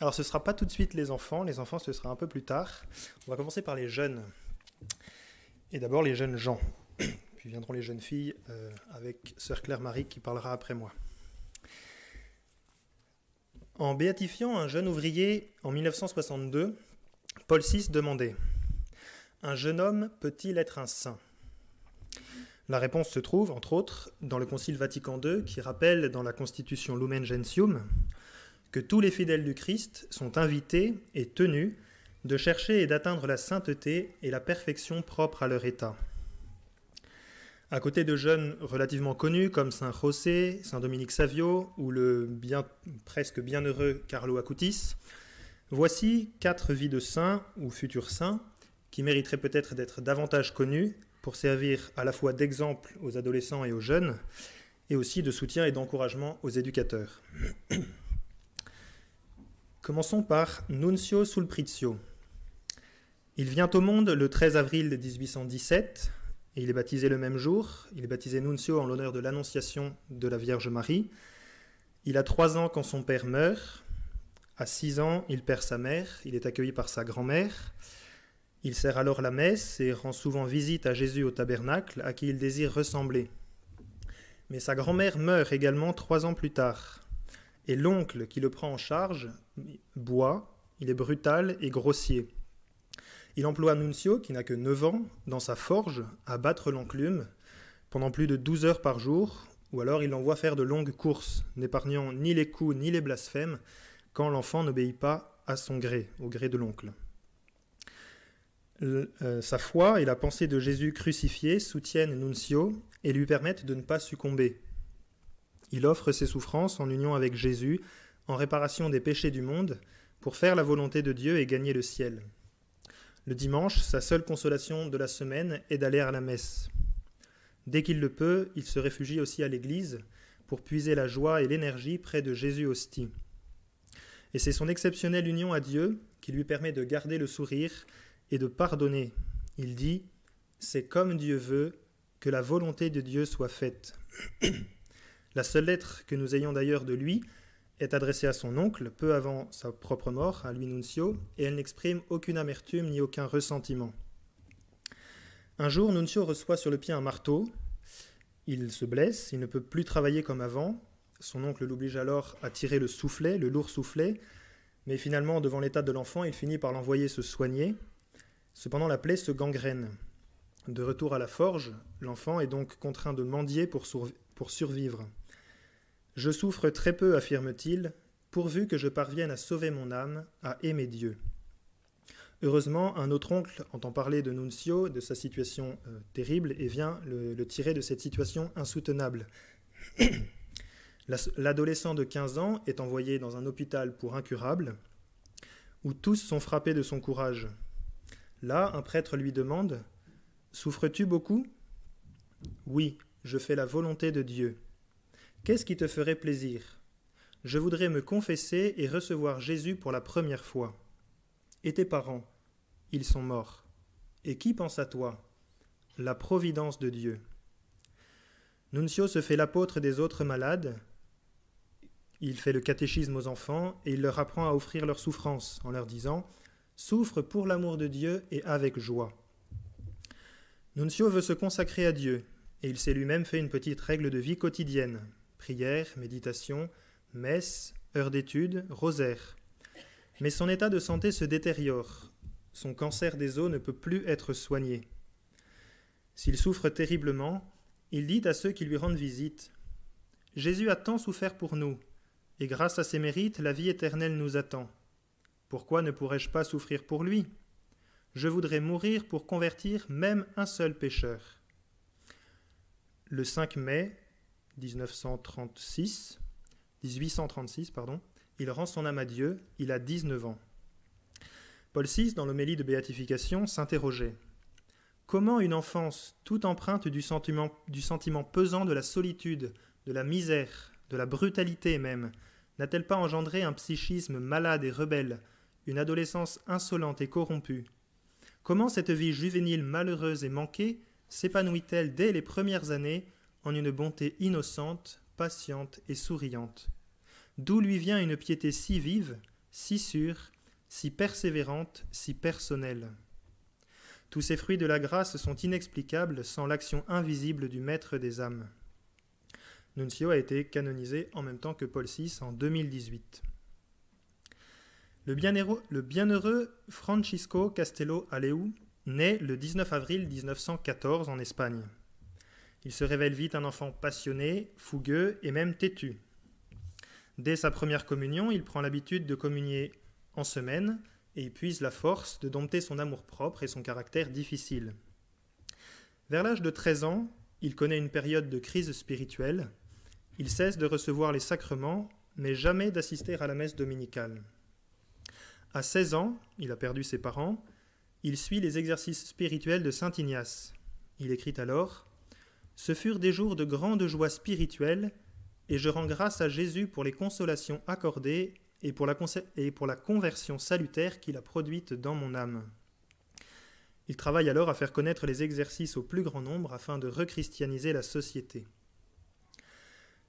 Alors ce ne sera pas tout de suite les enfants, les enfants ce sera un peu plus tard. On va commencer par les jeunes. Et d'abord les jeunes gens. Puis viendront les jeunes filles euh, avec sœur Claire-Marie qui parlera après moi. En béatifiant un jeune ouvrier en 1962, Paul VI demandait Un jeune homme peut-il être un saint? La réponse se trouve, entre autres, dans le Concile Vatican II qui rappelle dans la Constitution Lumen Gentium que tous les fidèles du Christ sont invités et tenus de chercher et d'atteindre la sainteté et la perfection propre à leur état. À côté de jeunes relativement connus comme Saint José, Saint Dominique Savio ou le presque bienheureux Carlo Acutis, voici quatre vies de saints ou futurs saints qui mériteraient peut-être d'être davantage connus pour servir à la fois d'exemple aux adolescents et aux jeunes, et aussi de soutien et d'encouragement aux éducateurs. Commençons par Nunzio Sulprizio. Il vient au monde le 13 avril 1817 et il est baptisé le même jour. Il est baptisé Nunzio en l'honneur de l'Annonciation de la Vierge Marie. Il a trois ans quand son père meurt. À six ans, il perd sa mère. Il est accueilli par sa grand-mère. Il sert alors la messe et rend souvent visite à Jésus au tabernacle, à qui il désire ressembler. Mais sa grand-mère meurt également trois ans plus tard. Et l'oncle qui le prend en charge boit, il est brutal et grossier. Il emploie Nunzio, qui n'a que 9 ans, dans sa forge, à battre l'enclume pendant plus de 12 heures par jour, ou alors il l'envoie faire de longues courses, n'épargnant ni les coups ni les blasphèmes, quand l'enfant n'obéit pas à son gré, au gré de l'oncle. Euh, sa foi et la pensée de Jésus crucifié soutiennent Nunzio et lui permettent de ne pas succomber. Il offre ses souffrances en union avec Jésus, en réparation des péchés du monde, pour faire la volonté de Dieu et gagner le ciel. Le dimanche, sa seule consolation de la semaine est d'aller à la messe. Dès qu'il le peut, il se réfugie aussi à l'église pour puiser la joie et l'énergie près de Jésus hostie. Et c'est son exceptionnelle union à Dieu qui lui permet de garder le sourire et de pardonner. Il dit C'est comme Dieu veut que la volonté de Dieu soit faite. la seule lettre que nous ayons d'ailleurs de lui est adressée à son oncle peu avant sa propre mort, à lui Nunzio, et elle n'exprime aucune amertume ni aucun ressentiment. Un jour, Nunzio reçoit sur le pied un marteau. Il se blesse, il ne peut plus travailler comme avant. Son oncle l'oblige alors à tirer le soufflet, le lourd soufflet, mais finalement, devant l'état de l'enfant, il finit par l'envoyer se soigner. Cependant, la plaie se gangrène. De retour à la forge, l'enfant est donc contraint de mendier pour, pour survivre. Je souffre très peu, affirme-t-il, pourvu que je parvienne à sauver mon âme, à aimer Dieu. Heureusement, un autre oncle entend parler de Nunzio, de sa situation euh, terrible, et vient le, le, tirer de cette situation insoutenable. L'adolescent de 15 ans est envoyé dans un hôpital pour incurable, où tous sont frappés de son courage. Là, un prêtre lui demande Souffres-tu beaucoup? Oui, je fais la volonté de Dieu. Qu'est-ce qui te ferait plaisir? Je voudrais me confesser et recevoir Jésus pour la première fois. Et tes parents Ils sont morts. Et qui pense à toi? La providence de Dieu. Nunzio se fait l'apôtre des autres malades. Il fait le catéchisme aux enfants et il leur apprend à offrir leurs souffrances en leur disant Souffre pour l'amour de Dieu et avec joie. Nunzio veut se consacrer à Dieu et il s'est lui-même fait une petite règle de vie quotidienne prière, méditation, messe, heure d'étude, rosaire. Mais son état de santé se détériore. Son cancer des os ne peut plus être soigné. S'il souffre terriblement, il dit à ceux qui lui rendent visite Jésus a tant souffert pour nous, et grâce à ses mérites, la vie éternelle nous attend. Pourquoi ne pourrais-je pas souffrir pour lui? Je voudrais mourir pour convertir même un seul pécheur. Le 5 mai, 1936, 1836, pardon, il rend son âme à Dieu, il a 19 ans. Paul VI, dans l'homélie de béatification, s'interrogeait. Comment une enfance toute empreinte du sentiment, du sentiment pesant de la solitude, de la misère, de la brutalité même, n'a-t-elle pas engendré un psychisme malade et rebelle, une adolescence insolente et corrompue? Comment cette vie juvénile malheureuse et manquée s'épanouit-elle dès les premières années en une bonté innocente, patiente et souriante. D'où lui vient une piété si vive, si sûre, si persévérante, si personnelle? Tous ces fruits de la grâce sont inexplicables sans l'action invisible du Maître des âmes. Nuncio a été canonisé en même temps que Paul VI en 2018. Le bienheureux, Francisco Castello Aleu naît le 19 avril 1914 en Espagne. Il se révèle vite un enfant passionné, fougueux et même têtu. Dès sa première communion, il prend l'habitude de communier en semaine et il puise la force de dompter son amour-propre et son caractère difficile. Vers l'âge de 13 ans, il connaît une période de crise spirituelle. Il cesse de recevoir les sacrements, mais jamais d'assister à la messe dominicale. À 16 ans, il a perdu ses parents, il suit les exercices spirituels de Saint Ignace. Il écrit alors Ce furent des jours de grande joie spirituelle, et je rends grâce à Jésus pour les consolations accordées et pour la, conversion salutaire qu'il a produite dans mon âme. Il travaille alors à faire connaître les exercices au plus grand nombre afin de rechristianiser la société.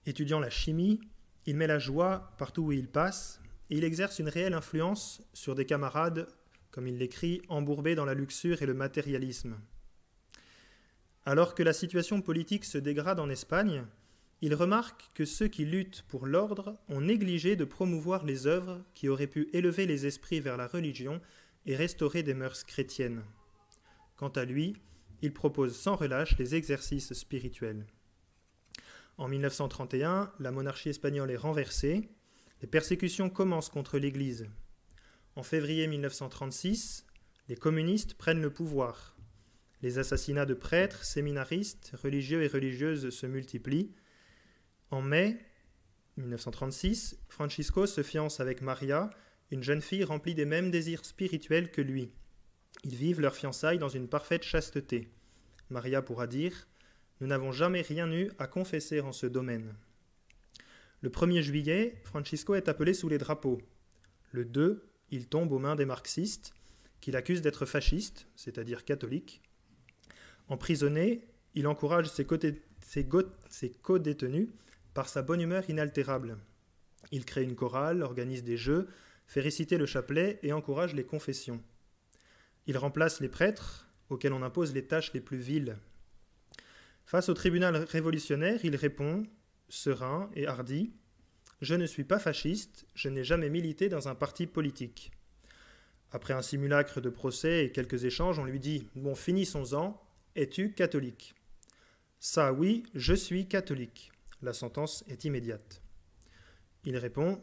Étudiant la chimie, il met la joie partout où il passe, et il exerce une réelle influence sur des camarades, comme il l'écrit, embourbés dans la luxure et le matérialisme. Alors que la situation politique se dégrade en Espagne, il remarque que ceux qui luttent pour l'ordre ont négligé de promouvoir les œuvres qui auraient pu élever les esprits vers la religion et restaurer des mœurs chrétiennes. Quant à lui, il propose sans relâche les exercices spirituels. En 1931, la monarchie espagnole est renversée, les persécutions commencent contre l'Église. En février 1936, les communistes prennent le pouvoir. Les assassinats de prêtres, séminaristes, religieux et religieuses se multiplient, en mai 1936, Francisco se fiance avec Maria, une jeune fille remplie des mêmes désirs spirituels que lui. Ils vivent leur fiançailles dans une parfaite chasteté. Maria pourra dire Nous n'avons jamais rien eu à confesser en ce domaine. Le 1er juillet, Francisco est appelé sous les drapeaux. Le 2, il tombe aux mains des marxistes, qui l'accusent d'être fasciste, c'est-à-dire catholique. Emprisonné, il encourage ses, ses co-détenus par sa bonne humeur inaltérable. Il crée une chorale, organise des jeux, fait réciter le chapelet et encourage les confessions. Il remplace les prêtres, auxquels on impose les tâches les plus viles. Face au tribunal révolutionnaire, il répond, serein et hardi, Je ne suis pas fasciste, je n'ai jamais milité dans un parti politique. Après un simulacre de procès et quelques échanges, on lui dit Bon, finissons-en, es-tu catholique? Ça, oui, je suis catholique la sentence est immédiate. Il répond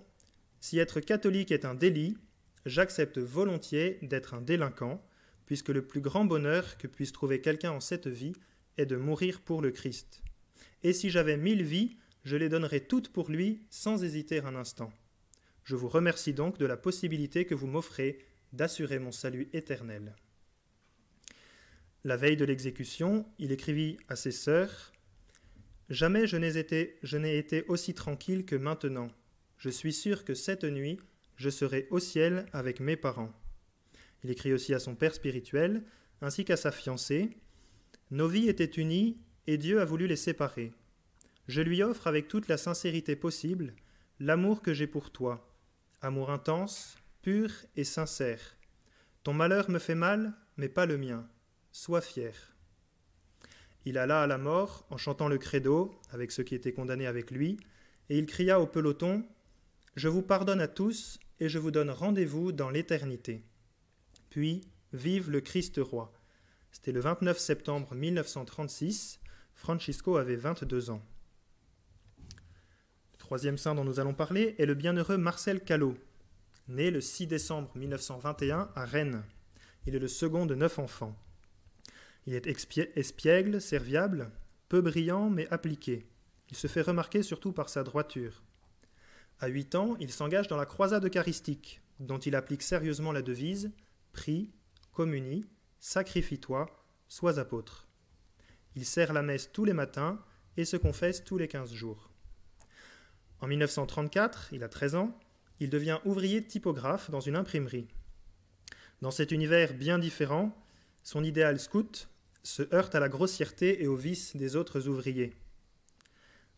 Si être catholique est un délit, j'accepte volontiers d'être un délinquant, puisque le plus grand bonheur que puisse trouver quelqu'un en cette vie est de mourir pour le Christ. Et si j'avais mille vies, je les donnerais toutes pour lui sans hésiter un instant. Je vous remercie donc de la possibilité que vous m'offrez d'assurer mon salut éternel. La veille de l'exécution, il écrivit à ses sœurs Jamais je n'ai été, été aussi tranquille que maintenant. Je suis sûr que cette nuit, je serai au ciel avec mes parents. Il écrit aussi à son père spirituel, ainsi qu'à sa fiancée. Nos vies étaient unies, et Dieu a voulu les séparer. Je lui offre avec toute la sincérité possible l'amour que j'ai pour toi, amour intense, pur et sincère. Ton malheur me fait mal, mais pas le mien. Sois fier. Il alla à la mort en chantant le credo avec ceux qui étaient condamnés avec lui, et il cria au peloton Je vous pardonne à tous et je vous donne rendez-vous dans l'éternité. Puis, vive le Christ roi. C'était le 29 septembre 1936. Francisco avait 22 ans. Le troisième saint dont nous allons parler est le bienheureux Marcel Callot, né le 6 décembre 1921 à Rennes. Il est le second de neuf enfants. Il est espiègle, serviable, peu brillant mais appliqué. Il se fait remarquer surtout par sa droiture. À huit ans, il s'engage dans la croisade eucharistique, dont il applique sérieusement la devise Prie, communie, sacrifie-toi, sois apôtre. Il sert la messe tous les matins et se confesse tous les quinze jours. En 1934, il a 13 ans, il devient ouvrier typographe dans une imprimerie. Dans cet univers bien différent, son idéal scout se heurte à la grossièreté et aux vices des autres ouvriers.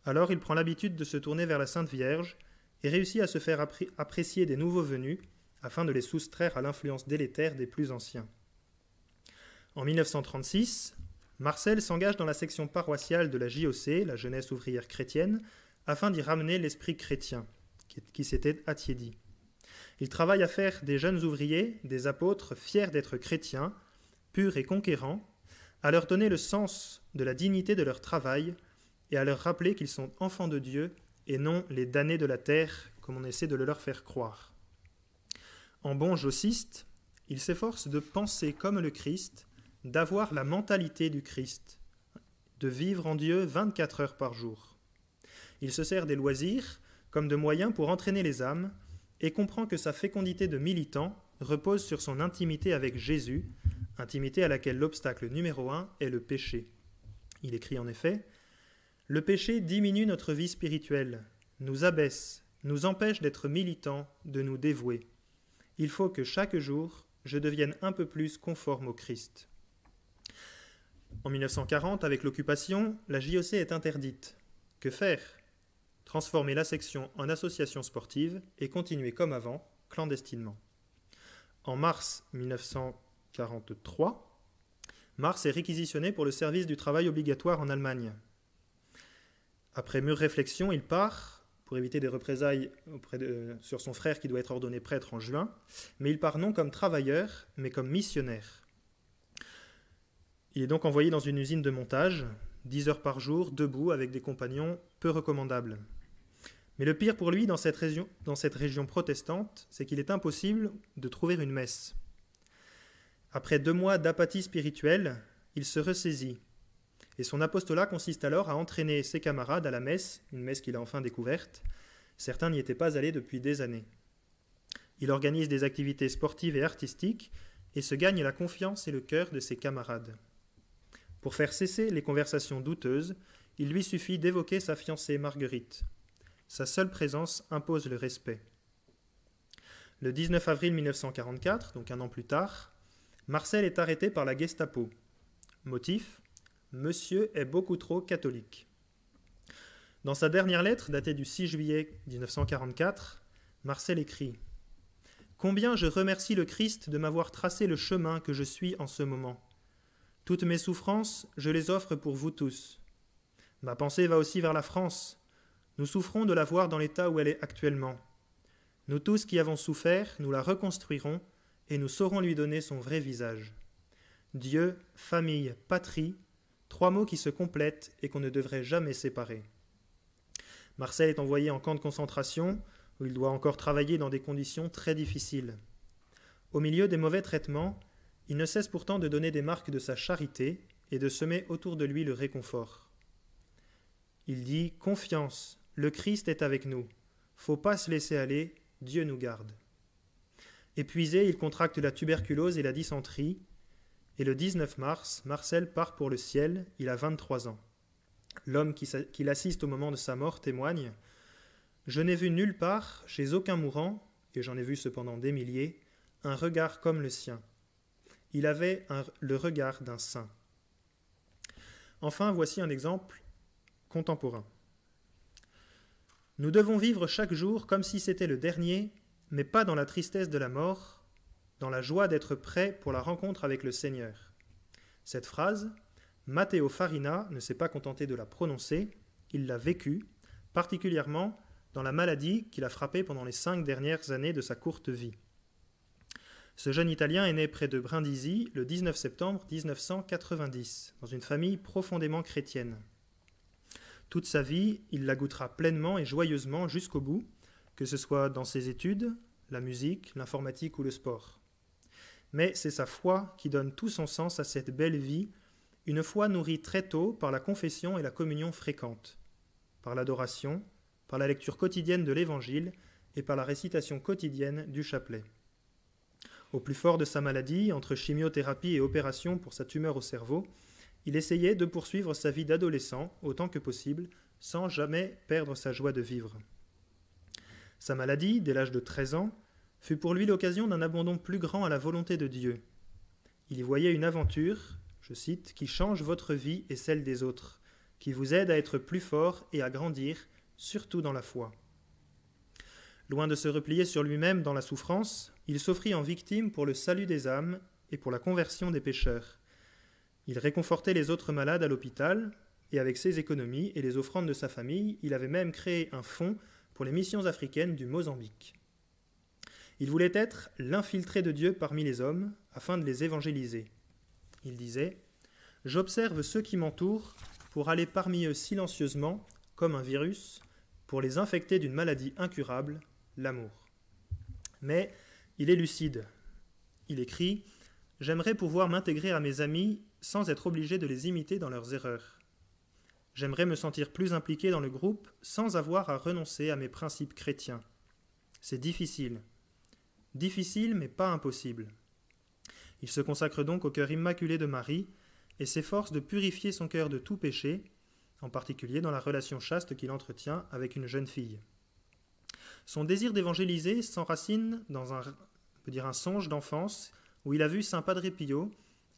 Alors il prend l'habitude de se tourner vers la Sainte Vierge et réussit à se faire apprécier des nouveaux venus afin de les soustraire à l'influence délétère des plus anciens. En 1936, Marcel s'engage dans la section paroissiale de la JOC, la jeunesse ouvrière chrétienne, afin d'y ramener l'esprit chrétien, qui s'était attiédi. Il travaille à faire des jeunes ouvriers des apôtres fiers d'être chrétiens, purs et conquérants, à leur donner le sens de la dignité de leur travail et à leur rappeler qu'ils sont enfants de Dieu et non les damnés de la terre comme on essaie de le leur faire croire. En bon jossiste, il s'efforce de penser comme le Christ, d'avoir la mentalité du Christ, de vivre en Dieu 24 heures par jour. Il se sert des loisirs comme de moyens pour entraîner les âmes et comprend que sa fécondité de militant repose sur son intimité avec Jésus, intimité à laquelle l'obstacle numéro un est le péché. Il écrit en effet Le péché diminue notre vie spirituelle, nous abaisse, nous empêche d'être militants, de nous dévouer. Il faut que chaque jour, je devienne un peu plus conforme au Christ. En 1940, avec l'occupation, la JOC est interdite. Que faire? Transformer la section en association sportive et continuer comme avant, clandestinement. En mars 1943, Mars est réquisitionné pour le service du travail obligatoire en Allemagne. Après mûre réflexion, il part pour éviter des représailles sur son frère qui doit être ordonné prêtre en juin, mais il part non comme travailleur, mais comme missionnaire. Il est donc envoyé dans une usine de montage, 10 heures par jour, debout, avec des compagnons peu recommandables. Mais le pire pour lui dans cette région protestante, c'est qu'il est impossible de trouver une messe. Après deux mois d'apathie spirituelle, il se ressaisit. Et son apostolat consiste alors à entraîner ses camarades à la messe, une messe qu'il a enfin découverte. Certains n'y étaient pas allés depuis des années. Il organise des activités sportives et artistiques et se gagne la confiance et le cœur de ses camarades. Pour faire cesser les conversations douteuses, il lui suffit d'évoquer sa fiancée Marguerite. Sa seule présence impose le respect. Le 19 avril 1944, donc un an plus tard, Marcel est arrêté par la Gestapo. Motif Monsieur est beaucoup trop catholique. Dans sa dernière lettre, datée du 6 juillet 1944, Marcel écrit Combien je remercie le Christ de m'avoir tracé le chemin que je suis en ce moment. Toutes mes souffrances, je les offre pour vous tous. Ma pensée va aussi vers la France. Nous souffrons de la voir dans l'état où elle est actuellement. Nous tous qui avons souffert, nous la reconstruirons et nous saurons lui donner son vrai visage. Dieu, famille, patrie, trois mots qui se complètent et qu'on ne devrait jamais séparer. Marcel est envoyé en camp de concentration, où il doit encore travailler dans des conditions très difficiles. Au milieu des mauvais traitements, il ne cesse pourtant de donner des marques de sa charité et de semer autour de lui le réconfort. Il dit Confiance, le Christ est avec nous. Faut pas se laisser aller, Dieu nous garde. Épuisé, il contracte la tuberculose et la dysenterie, et le 19 mars, Marcel part pour le ciel, il a 23 ans. L'homme qui, l'assiste au moment de sa mort témoigne Je n'ai vu nulle part, chez aucun mourant, et j'en ai vu cependant des milliers, un regard comme le sien. Il avait le regard d'un saint. Enfin, voici un exemple contemporain. Nous devons vivre chaque jour comme si c'était le dernier, mais pas dans la tristesse de la mort, dans la joie d'être prêt pour la rencontre avec le Seigneur. Cette phrase, Matteo Farina ne s'est pas contenté de la prononcer, il l'a vécue, particulièrement dans la maladie qui l'a frappé pendant les cinq dernières années de sa courte vie. Ce jeune Italien est né près de Brindisi le 19 septembre 1990, dans une famille profondément chrétienne. Toute sa vie, il la goûtera pleinement et joyeusement jusqu'au bout, que ce soit dans ses études, la musique, l'informatique ou le sport. Mais c'est sa foi qui donne tout son sens à cette belle vie, une foi nourrie très tôt par la confession et la communion fréquente, par l'adoration, par la lecture quotidienne de l'Évangile et par la récitation quotidienne du chapelet. Au plus fort de sa maladie, entre chimiothérapie et opération pour sa tumeur au cerveau, il essayait de poursuivre sa vie d'adolescent autant que possible, sans jamais perdre sa joie de vivre. Sa maladie, dès l'âge de 13 ans, fut pour lui l'occasion d'un abandon plus grand à la volonté de Dieu. Il y voyait une aventure, je cite, qui change votre vie et celle des autres, qui vous aide à être plus fort et à grandir, surtout dans la foi. Loin de se replier sur lui-même dans la souffrance, il s'offrit en victime pour le salut des âmes et pour la conversion des pécheurs. Il réconfortait les autres malades à l'hôpital, et avec ses économies et les offrandes de sa famille, il avait même créé un fonds pour les missions africaines du Mozambique. Il voulait être l'infiltré de Dieu parmi les hommes, afin de les évangéliser. Il disait J'observe ceux qui m'entourent pour aller parmi eux silencieusement, comme un virus, pour les infecter d'une maladie incurable, l'amour. Mais il est lucide. Il écrit J'aimerais pouvoir m'intégrer à mes amis sans être obligé de les imiter dans leurs erreurs. J'aimerais me sentir plus impliqué dans le groupe sans avoir à renoncer à mes principes chrétiens. C'est difficile. Difficile mais pas impossible. Il se consacre donc au cœur immaculé de Marie et s'efforce de purifier son cœur de tout péché, en particulier dans la relation chaste qu'il entretient avec une jeune fille. Son désir d'évangéliser s'enracine dans un, peut dire un songe d'enfance où il a vu Saint Padre Pio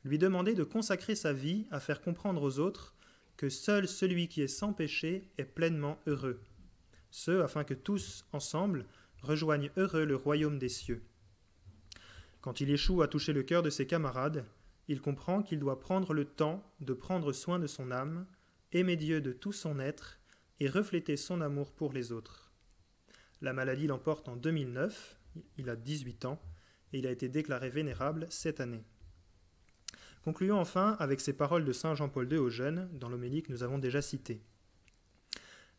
lui demander de consacrer sa vie à faire comprendre aux autres que seul celui qui est sans péché est pleinement heureux, ce afin que tous, ensemble, rejoignent heureux le royaume des cieux. Quand il échoue à toucher le cœur de ses camarades, il comprend qu'il doit prendre le temps de prendre soin de son âme, aimer Dieu de tout son être et refléter son amour pour les autres. La maladie l'emporte en 2009, il a 18 ans, et il a été déclaré vénérable cette année. Concluons enfin avec ces paroles de Saint Jean-Paul II aux jeunes, dans l'homélie que nous avons déjà citée.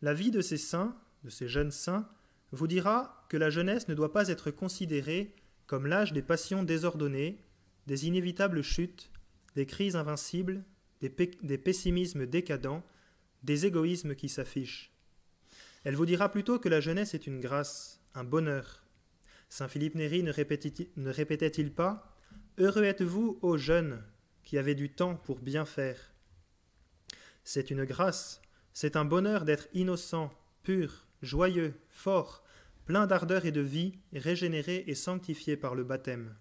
La vie de ces saints, de ces jeunes saints, vous dira que la jeunesse ne doit pas être considérée comme l'âge des passions désordonnées, des inévitables chutes, des crises invincibles, des, pessimismes décadents, des égoïsmes qui s'affichent. Elle vous dira plutôt que la jeunesse est une grâce, un bonheur. Saint Philippe Néri ne répétait-il pas Heureux êtes-vous, ô jeunes, qui avez du temps pour bien faire C'est une grâce, c'est un bonheur d'être innocent, pur, joyeux, fort, plein d'ardeur et de vie, régénéré et sanctifié par le baptême.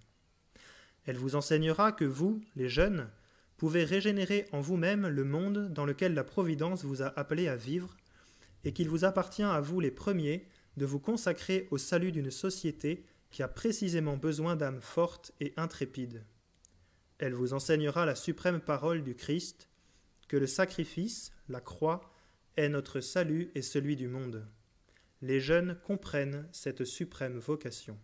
Elle vous enseignera que vous, les jeunes, pouvez régénérer en vous-même le monde dans lequel la Providence vous a appelé à vivre et qu'il vous appartient à vous les premiers de vous consacrer au salut d'une société qui a précisément besoin d'âmes fortes et intrépides. Elle vous enseignera la suprême parole du Christ, que le sacrifice, la croix, est notre salut et celui du monde. Les jeunes comprennent cette suprême vocation.